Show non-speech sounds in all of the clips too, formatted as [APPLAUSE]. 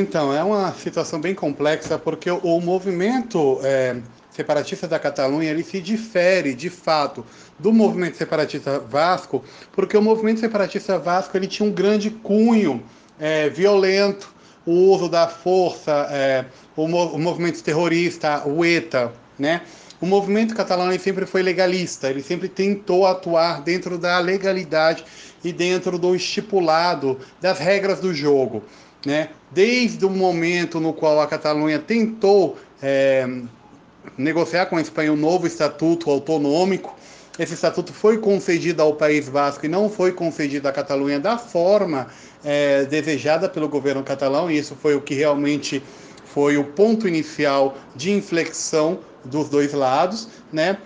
Então, é uma situação bem complexa porque o, o movimento é, separatista da Catalunha ele se difere, de fato, do movimento separatista vasco, porque o movimento separatista vasco ele tinha um grande cunho é, violento, o uso da força, é, o, o, movimento terrorista, o ETA, né? O movimento catalão sempre foi legalista, ele sempre tentou atuar dentro da legalidade e dentro do estipulado das regras do jogo. Né? Desde o momento no qual a Catalunha tentou é, negociar com a Espanha um novo estatuto autonômico, esse estatuto foi concedido ao País Vasco e não foi concedido à Catalunha da forma é, desejada pelo governo catalão, e isso foi o que realmente foi o ponto inicial de inflexão dos dois lados, né?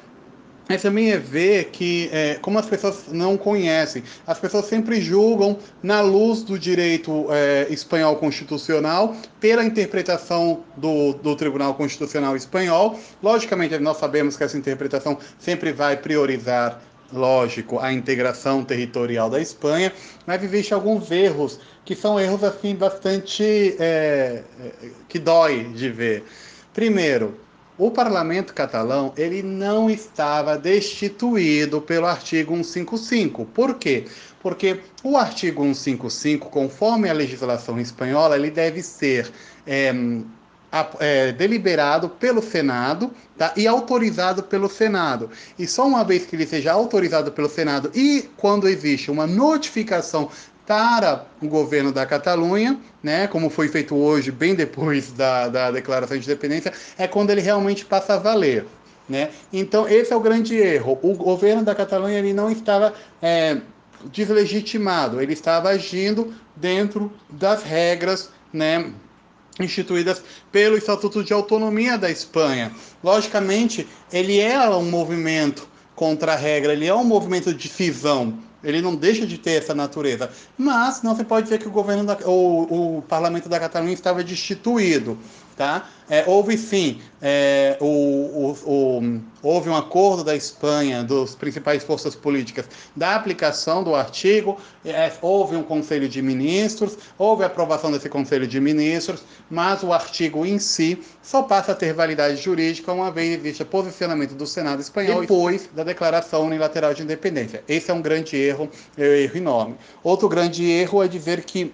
Mas também é ver que, é, como as pessoas não conhecem, as pessoas sempre julgam na luz do direito é, espanhol constitucional, pela interpretação do, do Tribunal Constitucional Espanhol. Logicamente, nós sabemos que essa interpretação sempre vai priorizar lógico, a integração territorial da Espanha, mas existe alguns erros que são erros assim bastante é, é que dói de ver. Primeiro, o parlamento catalão ele não estava destituído pelo artigo 155. Por quê? Porque o artigo 155, conforme a legislação espanhola, ele deve ser é, é, deliberado pelo Senado tá? e autorizado pelo Senado. E só uma vez que ele seja autorizado pelo Senado e quando existe uma notificação para o governo da Catalunha, né, como foi feito hoje, bem depois da, da declaração de independência, é quando ele realmente passa a valer. Né? Então, esse é o grande erro. O governo da Catalunha ele não estava é, deslegitimado, ele estava agindo dentro das regras né, instituídas pelo Estatuto de Autonomia da Espanha. Logicamente, ele é um movimento contra a regra, ele é um movimento de cisão, ele não deixa de ter essa natureza. Mas não se pode dizer que o governo da, o, o parlamento da Catalunha estava destituído. Tá? É, houve sim, é, o, o, o, houve um acordo da Espanha, dos principais forças políticas, da aplicação do artigo, é, houve um conselho de ministros, houve aprovação desse conselho de ministros, mas o artigo em si só passa a ter validade jurídica uma vez existe posicionamento do Senado espanhol depois da declaração unilateral de independência. Esse é um grande erro, é um erro enorme. Outro grande erro é dizer que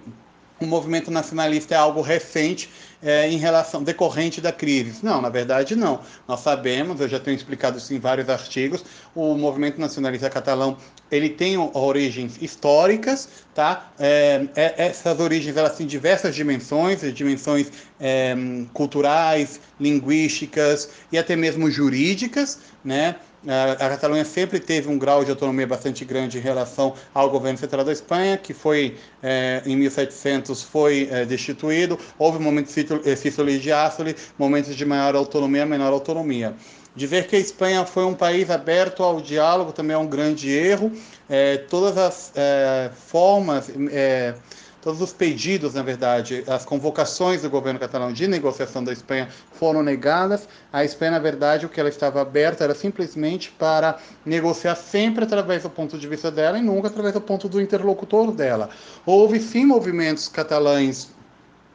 o movimento nacionalista é algo recente é, em relação decorrente da crise. Não, na verdade não. Nós sabemos, eu já tenho explicado isso em vários artigos, o movimento nacionalista catalão ele tem origens históricas, tá? É, é, essas origens elas têm diversas dimensões, dimensões é, culturais, linguísticas e até mesmo jurídicas, né? A Catalunha sempre teve um grau de autonomia bastante grande em relação ao governo central da Espanha, que foi é, em 1700 foi é, destituído. Houve momentos de sístole e diástole, momentos de maior autonomia, menor autonomia. Dizer que a Espanha foi um país aberto ao diálogo também é um grande erro. É, todas as é, formas é, todos os pedidos, na verdade, as convocações do governo catalão de negociação da Espanha foram negadas. A Espanha, na verdade, o que ela estava aberta era simplesmente para negociar sempre através do ponto de vista dela e nunca através do ponto do interlocutor dela. Houve sim movimentos catalães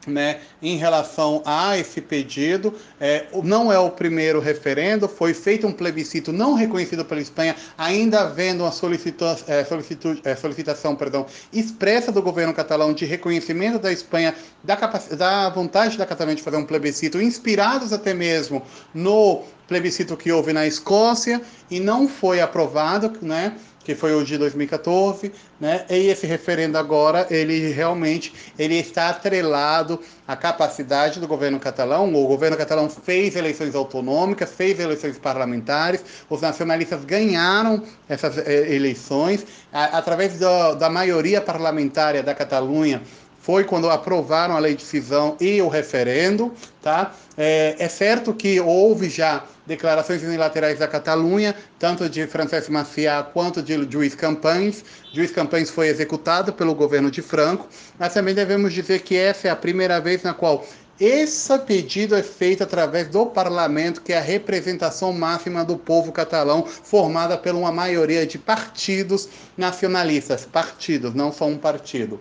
né, em relação a esse pedido. É, não é o primeiro referendo, foi feito um plebiscito não reconhecido pela Espanha, ainda havendo uma solicita é, solicitação, é, solicitação perdão, expressa do governo catalão de reconhecimento da Espanha da, da vontade da Catalunha de fazer um plebiscito, inspirados até mesmo no plebiscito que houve na Escócia, e não foi aprovado, né? Que foi o de 2014, né? E esse referendo agora, ele realmente ele está atrelado à capacidade do governo catalão. O governo catalão fez eleições autonômicas, fez eleições parlamentares, os nacionalistas ganharam essas eh, eleições através do, da maioria parlamentar da Catalunha foi quando aprovaram a lei de cisão e o referendo, tá? É, é certo que houve já declarações unilaterais da Catalunha, tanto de Francesc Macià quanto de Luiz Campanhs. Luiz Campanhs foi executado pelo governo de Franco, mas também devemos dizer que essa é a primeira vez na qual esse pedido é feito através do parlamento, que é a representação máxima do povo catalão, formada por uma maioria de partidos nacionalistas. Partidos, não só um partido.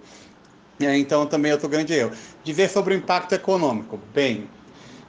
É, então, também outro grande erro. Dizer sobre o impacto econômico. Bem,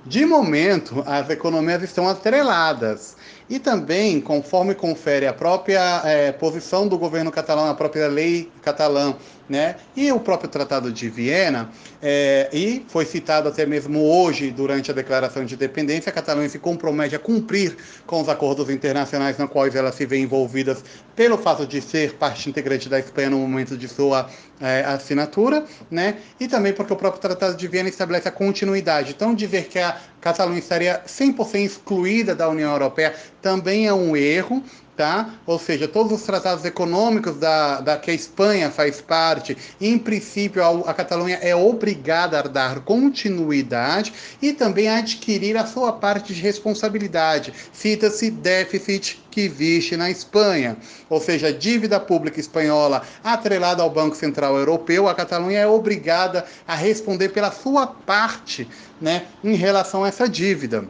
de momento, as economias estão atreladas. E também, conforme confere a própria é, posição do governo catalão, a própria lei catalã, né, e o próprio Tratado de Viena, é, e foi citado até mesmo hoje, durante a declaração de independência, a Catalunha se compromete a cumprir com os acordos internacionais na quais ela se vê envolvida pelo fato de ser parte integrante da Espanha no momento de sua é, assinatura, né, e também porque o próprio Tratado de Viena estabelece a continuidade. Então, dizer que a Catalunha estaria 100% excluída da União Europeia também é um erro, tá? Ou seja, todos os tratados econômicos da, da que a Espanha faz parte, em princípio a, a Catalunha é obrigada a dar continuidade e também a adquirir a sua parte de responsabilidade. Cita-se déficit que existe na Espanha, ou seja, dívida pública espanhola atrelada ao Banco Central Europeu, a Catalunha é obrigada a responder pela sua parte, né, em relação a essa dívida.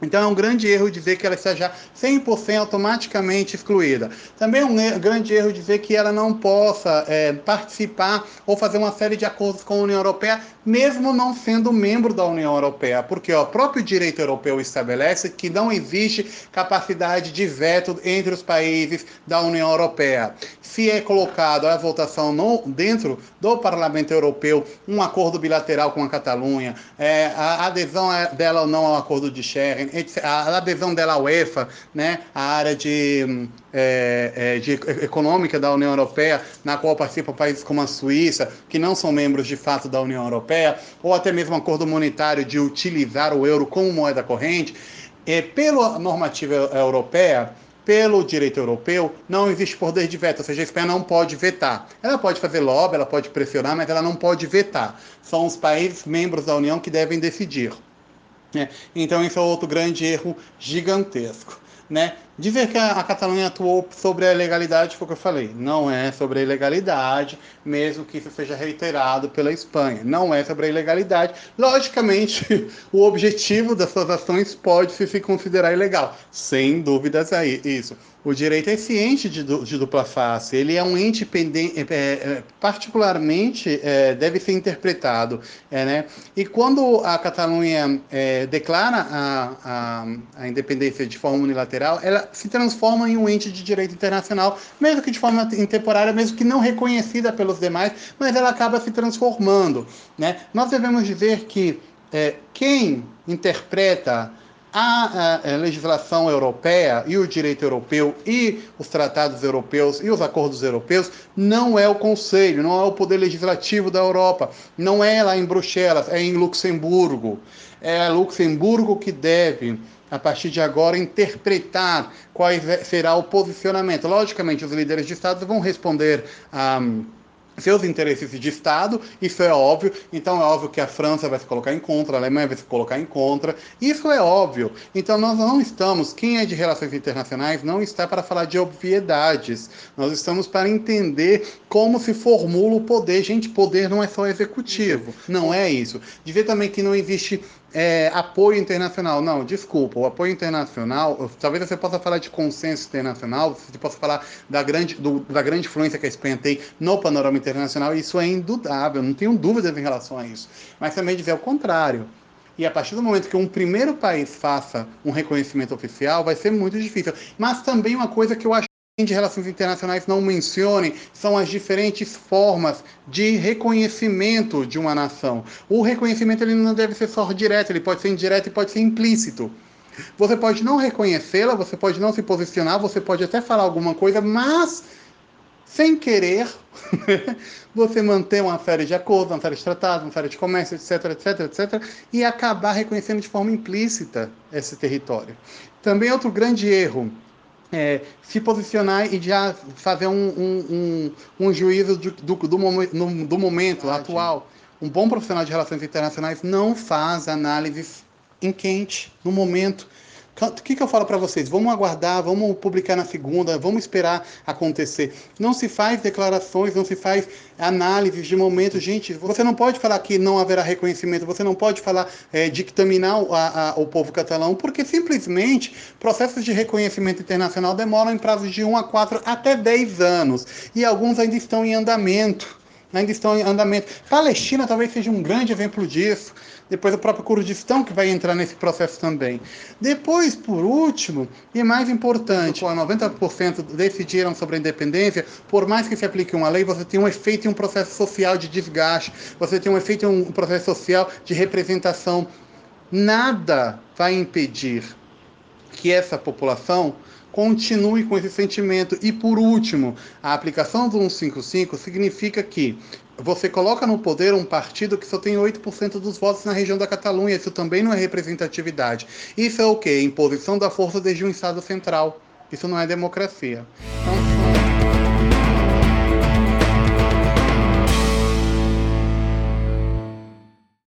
Então é um grande erro dizer que ela esteja 100% automaticamente excluída. Também é um grande erro dizer que ela não possa é, participar ou fazer uma série de acordos com a União Europeia, mesmo não sendo membro da União Europeia, porque ó, o próprio direito europeu estabelece que não existe capacidade de veto entre os países da União Europeia. Se é colocado a votação no, dentro do Parlamento Europeu um acordo bilateral com a Catalunha, é, a adesão dela ou não ao acordo de Schengen, a adesão dela à UEFA, né, a área de, é, é, de econômica da União Europeia, na qual participam países como a Suíça, que não são membros de fato da União Europeia, ou até mesmo um acordo monetário de utilizar o euro como moeda corrente, é, pela normativa europeia, pelo direito europeu, não existe poder de veto, ou seja, a Espanha não pode vetar. Ela pode fazer lobby, ela pode pressionar, mas ela não pode vetar. São os países membros da União que devem decidir. É, então, isso é outro grande erro gigantesco. Né? Dizer que a, Catalunha atuou sobre a ilegalidade foi o que eu falei. Não é sobre a ilegalidade, mesmo que isso seja reiterado pela Espanha. Não é sobre a ilegalidade. Logicamente, [LAUGHS] o objetivo das suas ações pode se considerar ilegal. Sem dúvidas aí, isso. O direito é ciente de, de dupla face, ele é um ente pendente, é, é, particularmente é, deve ser interpretado. É, né? E quando a Catalunha é, declara a, a, a, independência de forma unilateral, ela se transforma em um ente de direito internacional, mesmo que de forma temporária, mesmo que não reconhecida pelos demais, mas ela acaba se transformando. Né? Nós devemos dizer que é, quem interpreta a, a, legislação europeia e o direito europeu e os tratados europeus e os acordos europeus não é o Conselho, não é o poder legislativo da Europa, não é lá em Bruxelas, é em Luxemburgo. É Luxemburgo que deve a partir de agora, interpretar qual será o posicionamento. Logicamente, os líderes de Estado vão responder a. Um, seus interesses de Estado, isso é óbvio. Então é óbvio que a França vai se colocar em contra, a Alemanha vai se colocar em contra. Isso é óbvio. Então nós não estamos, quem é de relações internacionais não está para falar de obviedades. Nós estamos para entender como se formula o poder. Gente, poder não é só executivo. Não é isso. De ver também que não existe é, apoio internacional. Não, desculpa, o apoio internacional, talvez você possa falar de consenso internacional, você possa falar da grande, do, da grande influência que a Espanha tem no panorama internacional, isso é indudável, não tenho dúvidas em relação a isso. Mas também dizer o contrário. E a partir do momento que um primeiro país faça um reconhecimento oficial, vai ser muito difícil. Mas também uma coisa que eu acho de relações internacionais não mencionem são as diferentes formas de reconhecimento de uma nação. O reconhecimento ele não deve ser só direto, ele pode ser indireto e pode ser implícito. Você pode não reconhecê-la, você pode não se posicionar, você pode até falar alguma coisa, mas sem querer, [LAUGHS] você manter uma série de acordos, uma série de tratados, uma série de comércio, etc, etc, etc, e acabar reconhecendo de forma implícita esse território. Também outro grande erro é, se posicionar e já fazer um, um, um, um juízo do, do, do, no, do momento atual. Um bom profissional de relações internacionais não faz análises em quente, no momento. O que, que eu falo para vocês? Vamos aguardar, vamos publicar na segunda, vamos esperar acontecer. Não se faz declarações, não se faz análises de momento. Gente, você não pode falar que não haverá reconhecimento, você não pode falar é, dictaminar a, a, o povo catalão, porque simplesmente processos de reconhecimento internacional demoram em prazos de 1 a 4 até 10 anos. E alguns ainda estão em andamento. Ainda estão em andamento. Palestina talvez seja um grande exemplo disso. Depois o próprio Kurdistão que vai entrar nesse processo também. Depois, por último, e mais importante, quando 90% decidiram sobre a independência, por mais que se aplique uma lei, você tem um efeito em um processo social de desgaste, você tem um efeito em um processo social de representação. Nada vai impedir que essa população continue com esse sentimento. E por último, a aplicação do 155 significa que você coloca no poder um partido que só tem 8% dos votos na região da Catalunha. Isso também não é representatividade. Isso é o quê? Imposição da força desde um Estado central. Isso não é democracia. Então,